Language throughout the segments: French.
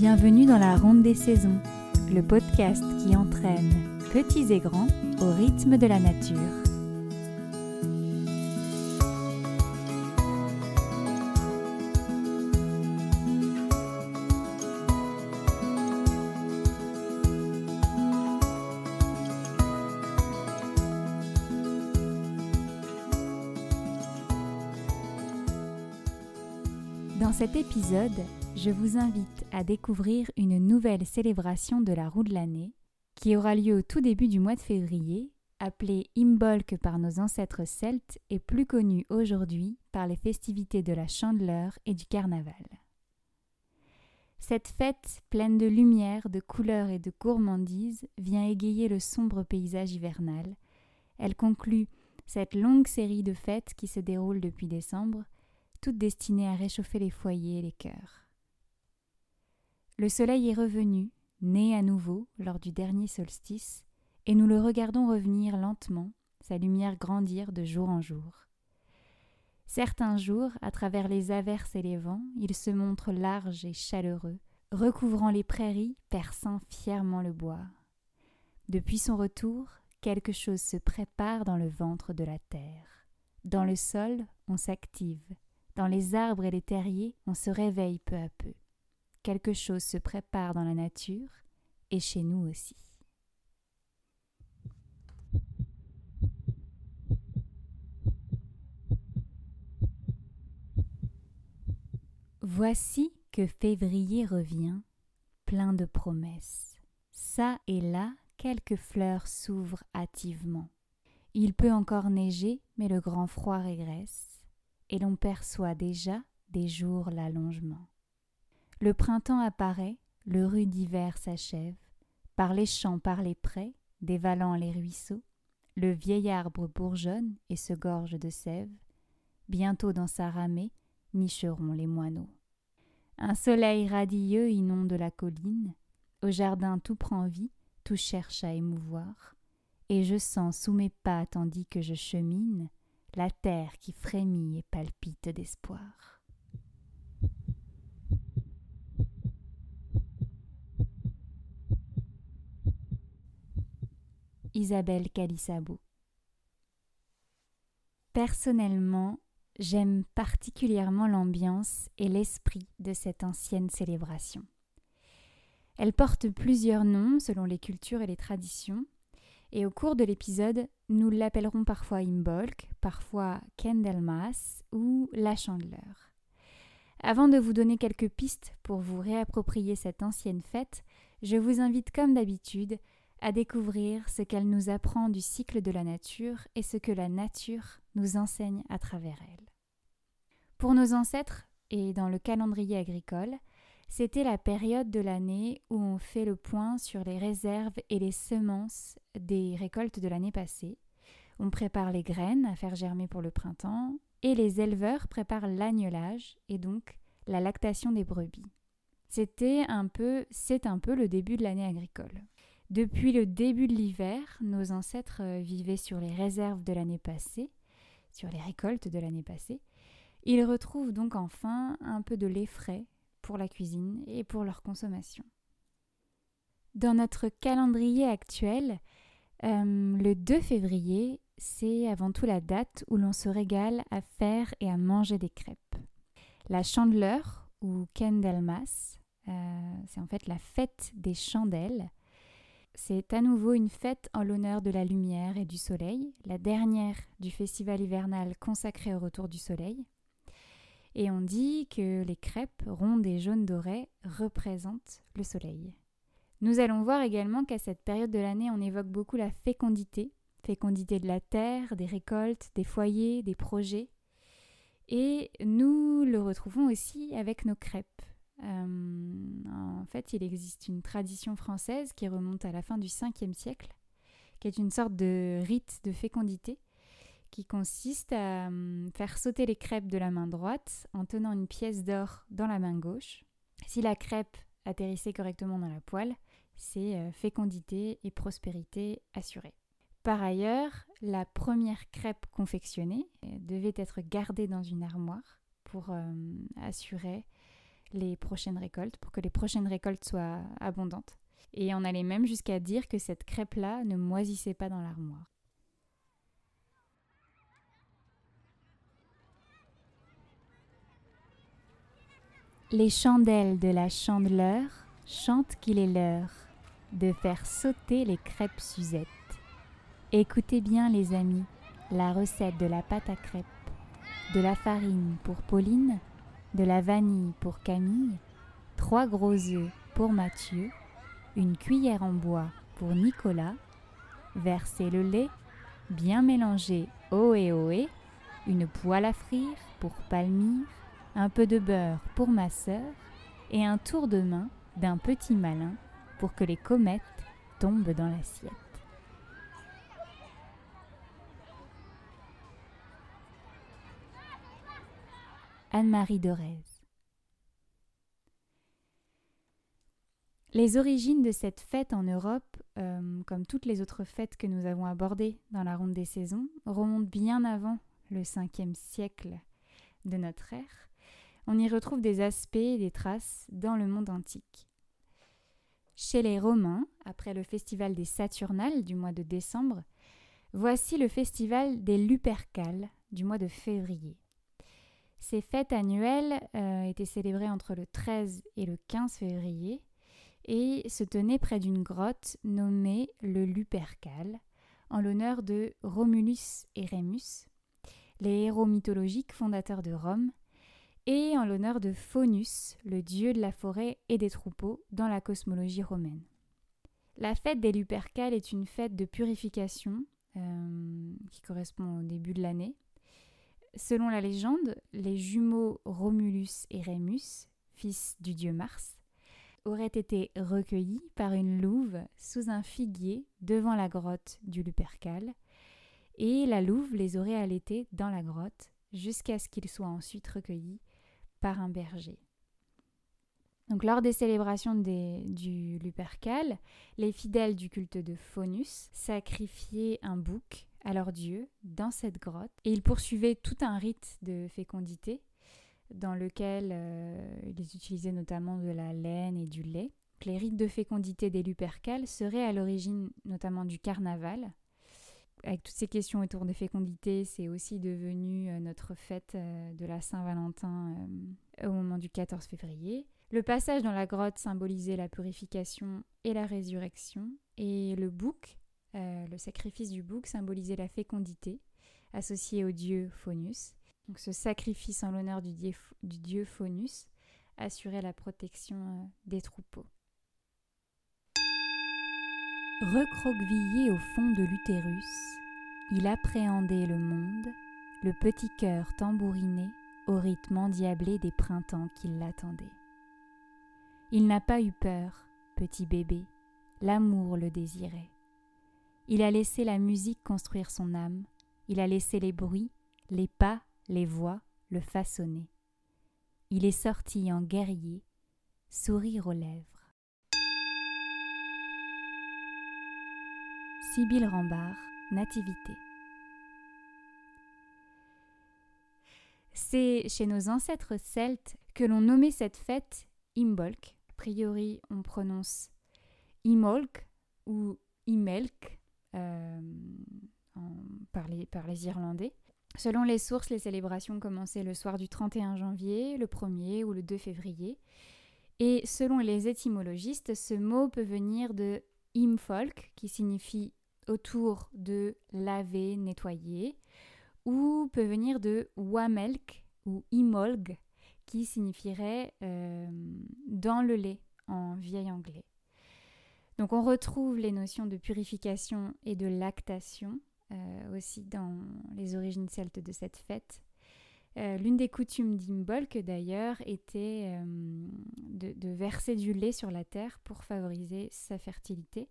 Bienvenue dans la Ronde des Saisons, le podcast qui entraîne petits et grands au rythme de la nature. Dans cet épisode, je vous invite à découvrir une nouvelle célébration de la roue de l'année qui aura lieu au tout début du mois de février, appelée Imbolc par nos ancêtres celtes et plus connue aujourd'hui par les festivités de la Chandeleur et du Carnaval. Cette fête pleine de lumière, de couleurs et de gourmandise vient égayer le sombre paysage hivernal. Elle conclut cette longue série de fêtes qui se déroulent depuis décembre toutes destinées à réchauffer les foyers et les cœurs. Le soleil est revenu, né à nouveau lors du dernier solstice, et nous le regardons revenir lentement, sa lumière grandir de jour en jour. Certains jours, à travers les averses et les vents, il se montre large et chaleureux, recouvrant les prairies, perçant fièrement le bois. Depuis son retour, quelque chose se prépare dans le ventre de la terre. Dans le sol, on s'active, dans les arbres et les terriers, on se réveille peu à peu. Quelque chose se prépare dans la nature et chez nous aussi. Voici que février revient, plein de promesses. Ça et là, quelques fleurs s'ouvrent hâtivement. Il peut encore neiger, mais le grand froid régresse et l'on perçoit déjà des jours l'allongement. Le printemps apparaît, le rude hiver s'achève, par les champs, par les prés, dévalant les ruisseaux, le vieil arbre bourgeonne et se gorge de sève, bientôt dans sa ramée nicheront les moineaux. Un soleil radieux inonde la colline, au jardin tout prend vie, tout cherche à émouvoir, et je sens sous mes pas tandis que je chemine la terre qui frémit et palpite d'espoir. Isabelle Calissabo Personnellement, j'aime particulièrement l'ambiance et l'esprit de cette ancienne célébration. Elle porte plusieurs noms selon les cultures et les traditions, et au cours de l'épisode, nous l'appellerons parfois Imbolc, parfois Candlemas ou la Chandeleur. Avant de vous donner quelques pistes pour vous réapproprier cette ancienne fête, je vous invite comme d'habitude à découvrir ce qu'elle nous apprend du cycle de la nature et ce que la nature nous enseigne à travers elle. Pour nos ancêtres et dans le calendrier agricole, c'était la période de l'année où on fait le point sur les réserves et les semences des récoltes de l'année passée. On prépare les graines à faire germer pour le printemps et les éleveurs préparent l'agnelage et donc la lactation des brebis. C'était un peu, c'est un peu le début de l'année agricole. Depuis le début de l'hiver, nos ancêtres euh, vivaient sur les réserves de l'année passée, sur les récoltes de l'année passée. Ils retrouvent donc enfin un peu de lait frais pour la cuisine et pour leur consommation. Dans notre calendrier actuel, euh, le 2 février, c'est avant tout la date où l'on se régale à faire et à manger des crêpes. La chandeleur ou Candlemas, euh, c'est en fait la fête des chandelles. C'est à nouveau une fête en l'honneur de la lumière et du soleil, la dernière du festival hivernal consacré au retour du soleil. Et on dit que les crêpes rondes et jaunes dorées représentent le soleil. Nous allons voir également qu'à cette période de l'année, on évoque beaucoup la fécondité, fécondité de la terre, des récoltes, des foyers, des projets. Et nous le retrouvons aussi avec nos crêpes. Euh, en fait, il existe une tradition française qui remonte à la fin du 5e siècle, qui est une sorte de rite de fécondité qui consiste à hum, faire sauter les crêpes de la main droite en tenant une pièce d'or dans la main gauche. Si la crêpe atterrissait correctement dans la poêle, c'est euh, fécondité et prospérité assurée. Par ailleurs, la première crêpe confectionnée euh, devait être gardée dans une armoire pour assurer les prochaines récoltes, pour que les prochaines récoltes soient abondantes. Et on allait même jusqu'à dire que cette crêpe-là ne moisissait pas dans l'armoire. Les chandelles de la chandeleur chantent qu'il est l'heure de faire sauter les crêpes Suzette. Écoutez bien les amis, la recette de la pâte à crêpes, de la farine pour Pauline, de la vanille pour Camille, trois gros œufs pour Mathieu, une cuillère en bois pour Nicolas, versez le lait, bien mélangé ohé ohé, une poêle à frire pour Palmyre, un peu de beurre pour ma sœur et un tour de main d'un petit malin pour que les comètes tombent dans l'assiette. Anne-Marie Dorez Les origines de cette fête en Europe, euh, comme toutes les autres fêtes que nous avons abordées dans la ronde des saisons, remontent bien avant le 5e siècle de notre ère. On y retrouve des aspects et des traces dans le monde antique. Chez les Romains, après le festival des Saturnales du mois de décembre, voici le festival des Lupercales du mois de février. Ces fêtes annuelles euh, étaient célébrées entre le 13 et le 15 février et se tenaient près d'une grotte nommée le Lupercal, en l'honneur de Romulus et Rémus, les héros mythologiques fondateurs de Rome, et en l'honneur de Faunus, le dieu de la forêt et des troupeaux dans la cosmologie romaine. La fête des Lupercales est une fête de purification euh, qui correspond au début de l'année. Selon la légende, les jumeaux Romulus et Rémus, fils du dieu Mars, auraient été recueillis par une louve sous un figuier devant la grotte du Lupercal, et la louve les aurait allaités dans la grotte jusqu'à ce qu'ils soient ensuite recueillis par un berger. Donc, lors des célébrations du Lupercal, les fidèles du culte de Faunus sacrifiaient un bouc leur dieu dans cette grotte et ils poursuivaient tout un rite de fécondité dans lequel euh, ils utilisaient notamment de la laine et du lait. Les rites de fécondité des Lupercales seraient à l'origine notamment du carnaval, avec toutes ces questions autour de fécondité, c'est aussi devenu euh, notre fête euh, de la Saint-Valentin au moment du 14 février. Le passage dans la grotte symbolisait la purification et la résurrection, et le bouc, le sacrifice du bouc, symbolisait la fécondité, associée au dieu Faunus. Donc ce sacrifice en l'honneur du, dieu Faunus assurait la protection des troupeaux. Recroquevillé au fond de l'utérus, il appréhendait le monde, le petit cœur tambouriné au rythme endiablé des printemps qui l'attendaient. Il n'a pas eu peur, petit bébé, l'amour le désirait. Il a laissé la musique construire son âme, il a laissé les bruits, les pas, les voix le façonner. Il est sorti en guerrier, sourire aux lèvres. Sibylle Rambard, Nativité. C'est chez nos ancêtres celtes que l'on nommait cette fête Imbolc. A priori, on prononce Imolk ou Imelk euh, par, les, par les Irlandais. Selon les sources, les célébrations commençaient le soir du 31 janvier, le 1er ou le 2 février. Et selon les étymologistes, ce mot peut venir de imfolk, qui signifie autour de laver, nettoyer, ou peut venir de wamelk ou imolg, qui signifierait euh, dans le lait en vieil anglais. Donc on retrouve les notions de purification et de lactation euh, aussi dans les origines celtes de cette fête. Euh, l'une des coutumes d'Imbolc d'ailleurs était de, verser du lait sur la terre pour favoriser sa fertilité.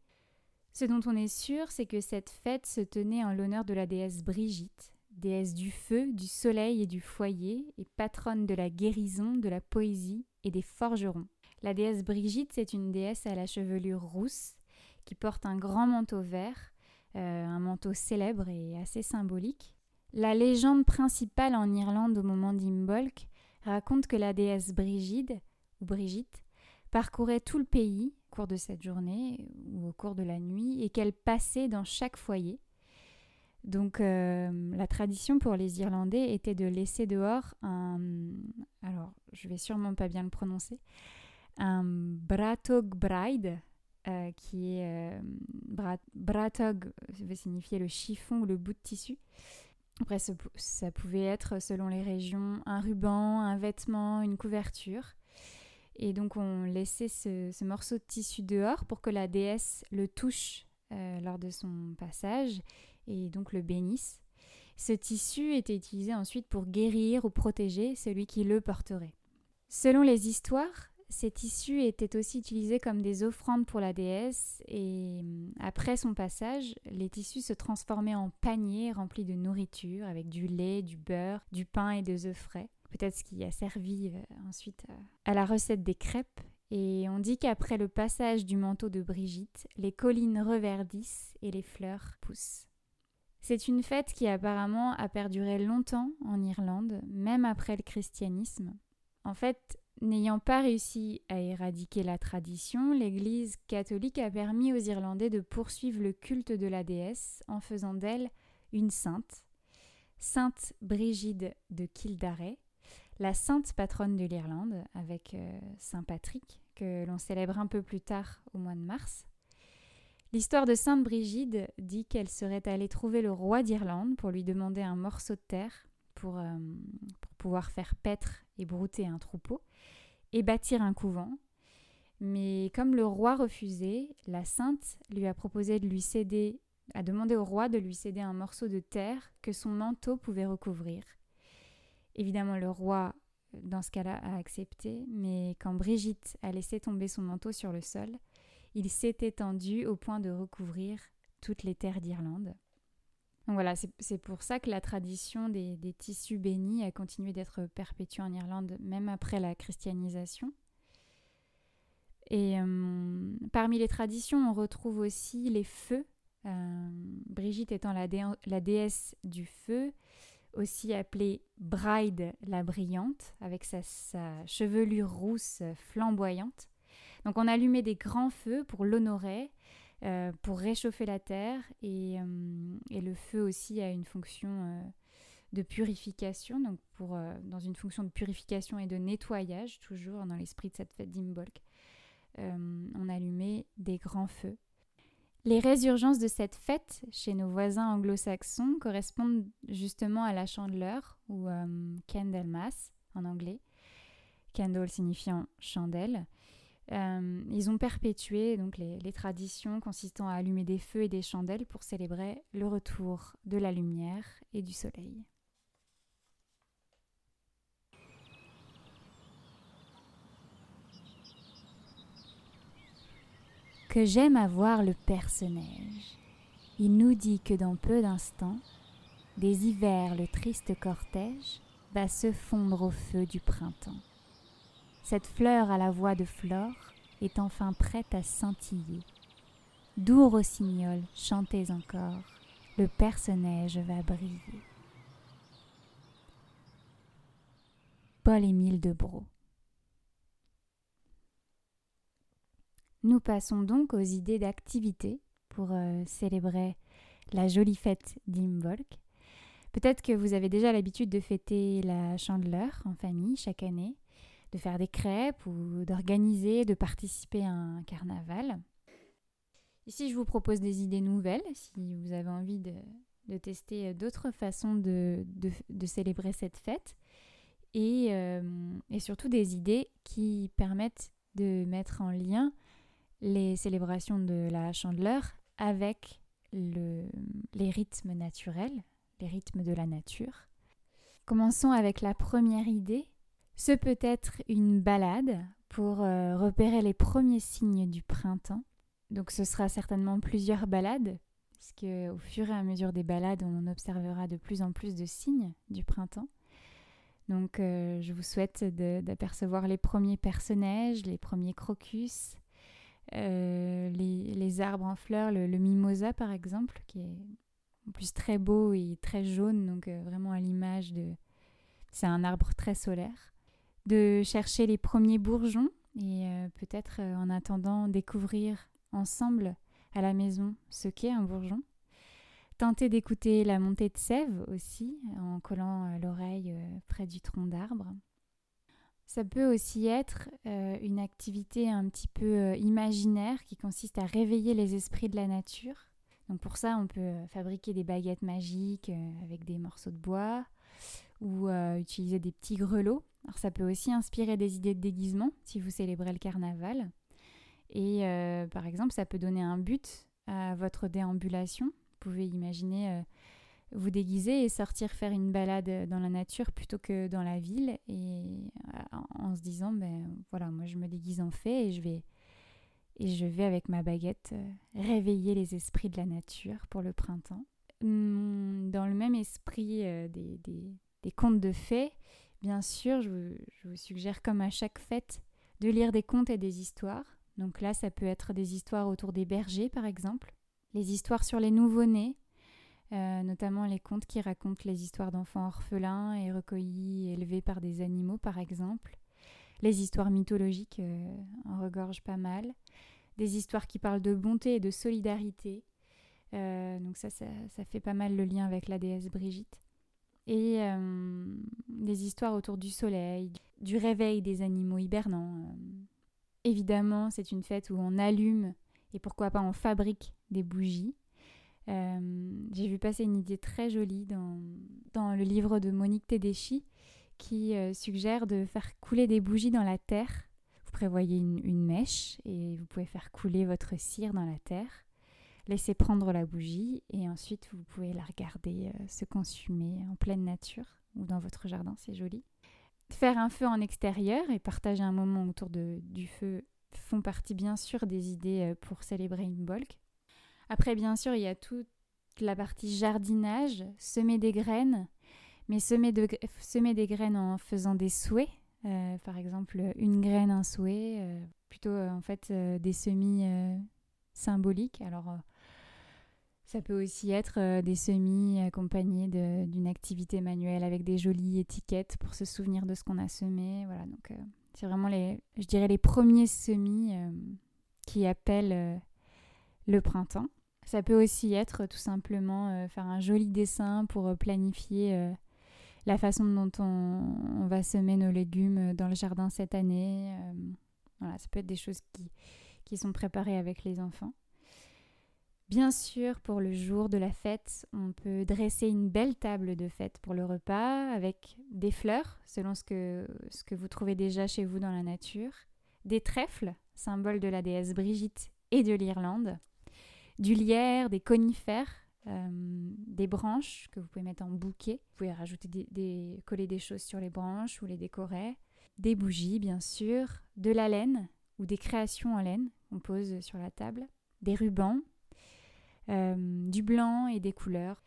Ce dont on est sûr, c'est que cette fête se tenait en l'honneur de la déesse Brigitte, déesse du feu, du soleil et du foyer, et patronne de la guérison, de la poésie et des forgerons. La déesse Brigitte, c'est une déesse à la chevelure rousse qui porte un grand manteau vert, euh, un manteau célèbre et assez symbolique. La légende principale en Irlande au moment d'Imbolc raconte que la déesse Brigitte, parcourait tout le pays au cours de cette journée ou au cours de la nuit et qu'elle passait dans chaque foyer. Donc euh, la tradition pour les Irlandais était de laisser dehors un... Alors, je vais sûrement pas bien le prononcer. Un bratog bride, euh, qui est... Euh, bratog veut signifier le chiffon ou le bout de tissu. Après, ça pouvait être, selon les régions, un ruban, un vêtement, une couverture. Et donc on laissait ce, morceau de tissu dehors pour que la déesse le touche euh, lors de son passage et donc le bénisse. Ce tissu était utilisé ensuite pour guérir ou protéger celui qui le porterait. Selon les histoires, ces tissus étaient aussi utilisés comme des offrandes pour la déesse et hum, après son passage, les tissus se transformaient en paniers remplis de nourriture avec du lait, du beurre, du pain et des œufs frais peut-être ce qui a servi euh, ensuite euh, à la recette des crêpes. Et on dit qu'après le passage du manteau de Brigitte, les collines reverdissent et les fleurs poussent. C'est une fête qui apparemment a perduré longtemps en Irlande, même après le christianisme. En fait, n'ayant pas réussi à éradiquer la tradition, l'Église catholique a permis aux Irlandais de poursuivre le culte de la déesse en faisant d'elle une sainte, Sainte Brigide de Kildare, la sainte patronne de l'Irlande, avec euh, Saint Patrick, que l'on célèbre un peu plus tard au mois de mars. L'histoire de Sainte Brigide dit qu'elle serait allée trouver le roi d'Irlande pour lui demander un morceau de terre pour, euh, pour pouvoir faire paître et brouter un troupeau et bâtir un couvent. Mais comme le roi refusait, la sainte lui a proposé de lui céder, a demandé au roi de lui céder un morceau de terre que son manteau pouvait recouvrir. Évidemment, le roi, dans ce cas-là, a accepté, mais quand Brigitte a laissé tomber son manteau sur le sol, il s'est étendu au point de recouvrir toutes les terres d'Irlande. Donc voilà, c'est pour ça que la tradition des, tissus bénis a continué d'être perpétuée en Irlande, même après la christianisation. Et euh, parmi les traditions, on retrouve aussi les feux. Euh, Brigitte étant la, la, déesse du feu, aussi appelée Bride la brillante, avec sa, chevelure rousse flamboyante. Donc on allumait des grands feux pour l'honorer, euh, pour réchauffer la terre, et, euh, et, le feu aussi a une fonction euh, de purification, donc pour, dans une fonction de purification et de nettoyage, toujours dans l'esprit de cette fête d'Imbolc. on allumait des grands feux les résurgences de cette fête chez nos voisins anglo-saxons correspondent justement à la chandeleur ou Candlemas en anglais, candle signifiant chandelle. Euh, ils ont perpétué donc les, traditions consistant à allumer des feux et des chandelles pour célébrer le retour de la lumière et du soleil. que j'aime avoir le personnage. Il nous dit que dans peu d'instants, des hivers le triste cortège va se fondre au feu du printemps. Cette fleur à la voix de Flore est enfin prête à scintiller. Doux rossignol, chantez encore, le personnage va briller. Paul-Émile de Bro Nous passons donc aux idées d'activités pour euh, célébrer la jolie fête d'Imbolc. Peut-être que vous avez déjà l'habitude de fêter la chandeleur en famille chaque année, de faire des crêpes ou d'organiser, de participer à un carnaval. Ici, je vous propose des idées nouvelles si vous avez envie de, tester d'autres façons de, célébrer cette fête et, euh, et surtout des idées qui permettent de mettre en lien les célébrations de la chandeleur avec les rythmes naturels, les rythmes de la nature. Commençons avec la première idée. Ce peut être une balade pour euh, repérer les premiers signes du printemps. Donc ce sera certainement plusieurs balades, puisque au fur et à mesure des balades, on observera de plus en plus de signes du printemps. Donc euh, je vous souhaite d'apercevoir les premiers personnages, les premiers crocus, euh, les, arbres en fleurs, le, mimosa par exemple, qui est en plus très beau et très jaune, donc vraiment à l'image de... C'est un arbre très solaire. De chercher les premiers bourgeons et peut-être en attendant découvrir ensemble à la maison ce qu'est un bourgeon. Tentez d'écouter la montée de sève aussi en collant euh, l'oreille euh, près du tronc d'arbre. Ça peut aussi être euh, une activité un petit peu imaginaire qui consiste à réveiller les esprits de la nature. Donc pour ça, on peut fabriquer des baguettes magiques avec des morceaux de bois ou utiliser des petits grelots. Ça peut aussi inspirer des idées de déguisement si vous célébrez le carnaval. Et par exemple, ça peut donner un but à votre déambulation pouvez imaginer euh, vous déguiser et sortir faire une balade dans la nature plutôt que dans la ville et euh, en se disant ben voilà moi je me déguise en fée et je vais et je vais avec ma baguette euh, réveiller les esprits de la nature pour le printemps. Hum, dans le même esprit des, des, contes de fées, bien sûr, je vous, suggère comme à chaque fête de lire des contes et des histoires. Donc là, ça peut être des histoires autour des bergers, par exemple, les histoires sur les nouveau-nés, euh, notamment les contes qui racontent les histoires d'enfants orphelins et recueillis et élevés par des animaux, par exemple. Les histoires mythologiques euh, en regorgent pas mal. Des histoires qui parlent de bonté et de solidarité. Euh, donc ça, ça, fait pas mal le lien avec la déesse Brigitte. Et des histoires autour du soleil, du réveil des animaux hibernants. Évidemment, c'est une fête où on allume et pourquoi pas on fabrique des bougies. Euh, j'ai vu passer une idée très jolie dans, dans le livre de Monique Tedeschi qui euh, suggère de faire couler des bougies dans la terre. Vous prévoyez une, mèche et vous pouvez faire couler votre cire dans la terre, laisser prendre la bougie et ensuite vous pouvez la regarder euh, se consumer en pleine nature ou dans votre jardin, c'est joli. Faire un feu en extérieur et partager un moment autour du feu font partie bien sûr des idées pour célébrer une bolk. Après, bien sûr, il y a toute la partie jardinage, semer des graines, mais semer, des graines en faisant des souhaits. Euh, par exemple, une graine, un souhait, euh, plutôt euh, en fait des semis symboliques. Ça peut aussi être des semis accompagnés d'une activité manuelle avec des jolies étiquettes pour se souvenir de ce qu'on a semé. Voilà, donc c'est vraiment les, je dirais les premiers semis qui appellent le printemps. Ça peut aussi être tout simplement euh, faire un joli dessin pour euh, planifier euh, la façon dont on, va semer nos légumes dans le jardin cette année. voilà, ça peut être des choses qui, qui sont préparées avec les enfants. Bien sûr, pour le jour de la fête, on peut dresser une belle table de fête pour le repas avec des fleurs, selon ce que, ce que vous trouvez déjà chez vous dans la nature, des trèfles, symbole de la déesse Brigitte et de l'Irlande, du lierre, des conifères, euh, des branches que vous pouvez mettre en bouquet. Vous pouvez rajouter des, coller des choses sur les branches ou les décorer. Des bougies, bien sûr, de la laine ou des créations en laine qu'on pose sur la table, des rubans, euh, du blanc et des couleurs.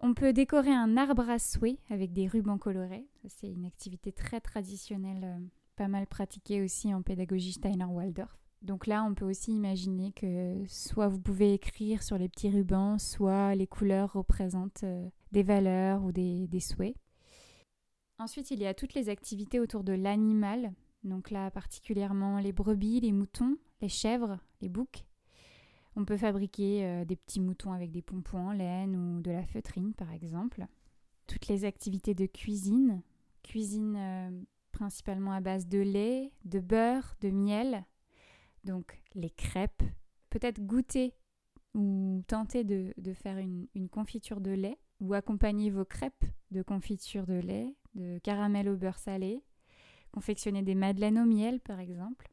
On peut décorer un arbre à souhait avec des rubans colorés. C'est une activité très traditionnelle, euh, pas mal pratiquée aussi en pédagogie Steiner-Waldorf. Donc là, on peut aussi imaginer que soit vous pouvez écrire sur les petits rubans, soit les couleurs représentent euh, des valeurs ou des, souhaits. Ensuite, il y a toutes les activités autour de l'animal. Donc là, particulièrement les brebis, les moutons, les chèvres, les boucs. On peut fabriquer euh, des petits moutons avec des pompons en laine ou de la feutrine, par exemple. Toutes les activités de cuisine. Cuisine euh, principalement à base de lait, de beurre, de miel, donc les crêpes, peut-être goûter ou tenter de, faire une, confiture de lait ou accompagner vos crêpes de confiture de lait, de caramel au beurre salé, confectionner des madeleines au miel par exemple.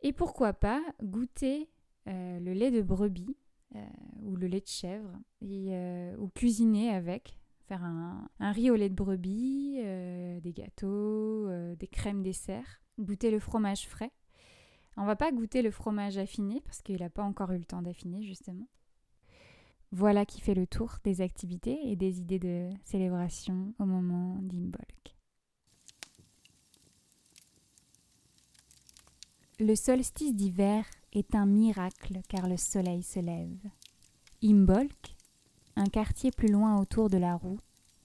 Et pourquoi pas goûter le lait de brebis euh, ou le lait de chèvre euh, ou cuisiner avec, faire un, un, riz au lait de brebis, des gâteaux, des crèmes dessert, goûter le fromage frais on va pas goûter le fromage affiné parce qu'il n'a pas encore eu le temps d'affiner justement. Voilà qui fait le tour des activités et des idées de célébration au moment d'Imbolc. Le solstice d'hiver est un miracle car le soleil se lève. Imbolc, un quartier plus loin autour de la roue,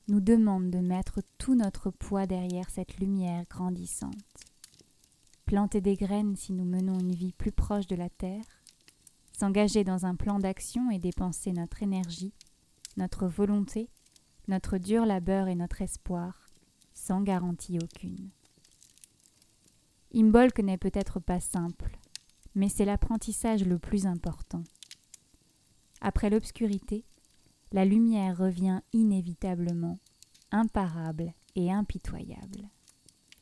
nous demande de mettre tout notre poids derrière cette lumière grandissante. Planter des graines si nous menons une vie plus proche de la Terre, s'engager dans un plan d'action et dépenser notre énergie, notre volonté, notre dur labeur et notre espoir, sans garantie aucune. Imbolc n'est peut-être pas simple, mais c'est l'apprentissage le plus important. Après l'obscurité, la lumière revient inévitablement, imparable et impitoyable.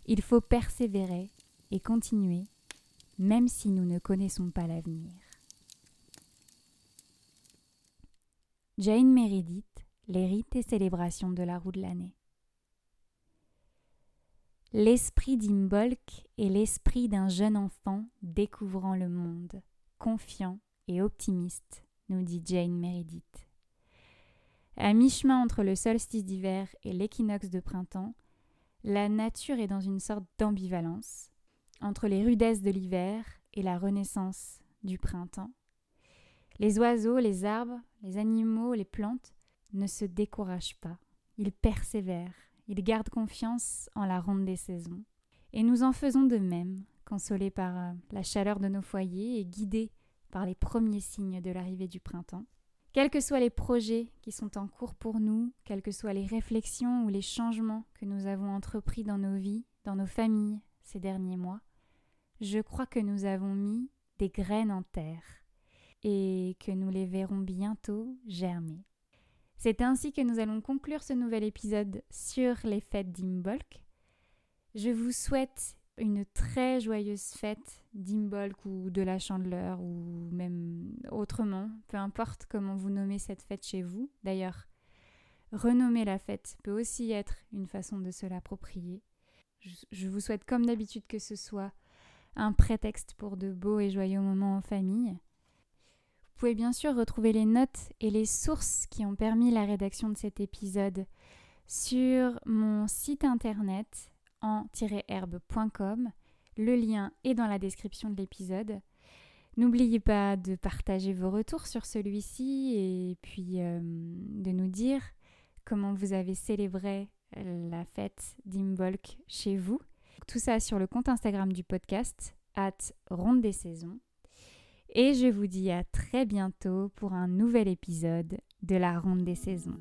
Il faut persévérer et continuer, même si nous ne connaissons pas l'avenir. Jane Meredith, les rites et célébrations de la roue de l'année. L'esprit d'Imbolc est l'esprit d'un jeune enfant découvrant le monde, confiant et optimiste, nous dit Jane Meredith. À mi-chemin entre le solstice d'hiver et l'équinoxe de printemps, la nature est dans une sorte d'ambivalence entre les rudesses de l'hiver et la renaissance du printemps. Les oiseaux, les arbres, les animaux, les plantes ne se découragent pas, ils persévèrent, ils gardent confiance en la ronde des saisons. Et nous en faisons de même, consolés par euh, la chaleur de nos foyers et guidés par les premiers signes de l'arrivée du printemps. Quels que soient les projets qui sont en cours pour nous, quelles que soient les réflexions ou les changements que nous avons entrepris dans nos vies, dans nos familles ces derniers mois, je crois que nous avons mis des graines en terre et que nous les verrons bientôt germer. C'est ainsi que nous allons conclure ce nouvel épisode sur les fêtes d'Imbolc. Je vous souhaite une très joyeuse fête d'Imbolc ou de la Chandeleur ou même autrement, peu importe comment vous nommez cette fête chez vous. D'ailleurs, renommer la fête peut aussi être une façon de se l'approprier. Je vous souhaite comme d'habitude que ce soit un prétexte pour de beaux et joyeux moments en famille. Vous pouvez bien sûr retrouver les notes et les sources qui ont permis la rédaction de cet épisode sur mon site internet en-herbe.com. Le lien est dans la description de l'épisode. N'oubliez pas de partager vos retours sur celui-ci et puis euh, de nous dire comment vous avez célébré la fête d'Imbolc chez vous. Tout ça sur le compte Instagram du podcast, at Ronde des Saisons. Et je vous dis à très bientôt pour un nouvel épisode de la Ronde des Saisons.